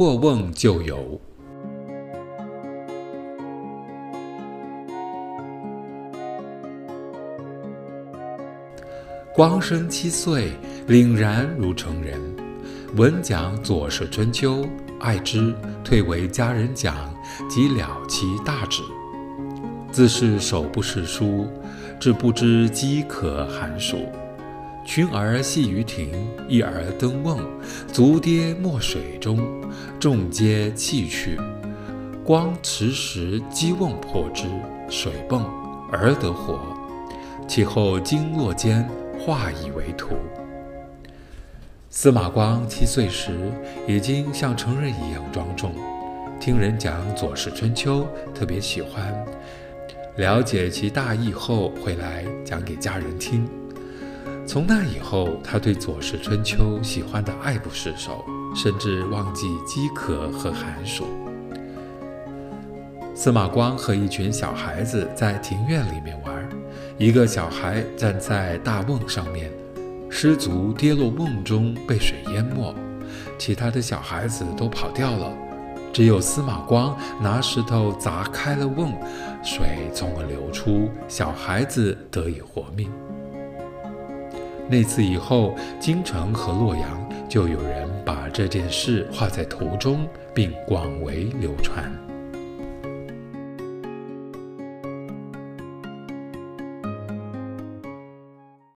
破瓮旧游。光生七岁，凛然如成人。闻讲《左氏春秋》，爱之，退为家人讲，即了其大旨。自是手不释书，至不知饥渴寒暑。群儿戏于庭，一儿登瓮，足跌没水中，众皆弃去。光持石击瓮破之，水迸，儿得活。其后经络间。化以为徒。司马光七岁时已经像成人一样庄重，听人讲《左氏春秋》，特别喜欢。了解其大意后，回来讲给家人听。从那以后，他对《左氏春秋》喜欢得爱不释手，甚至忘记饥渴和寒暑。司马光和一群小孩子在庭院里面玩。一个小孩站在大瓮上面，失足跌落瓮中，被水淹没。其他的小孩子都跑掉了，只有司马光拿石头砸开了瓮，水从而流出，小孩子得以活命。那次以后，京城和洛阳就有人把这件事画在图中，并广为流传。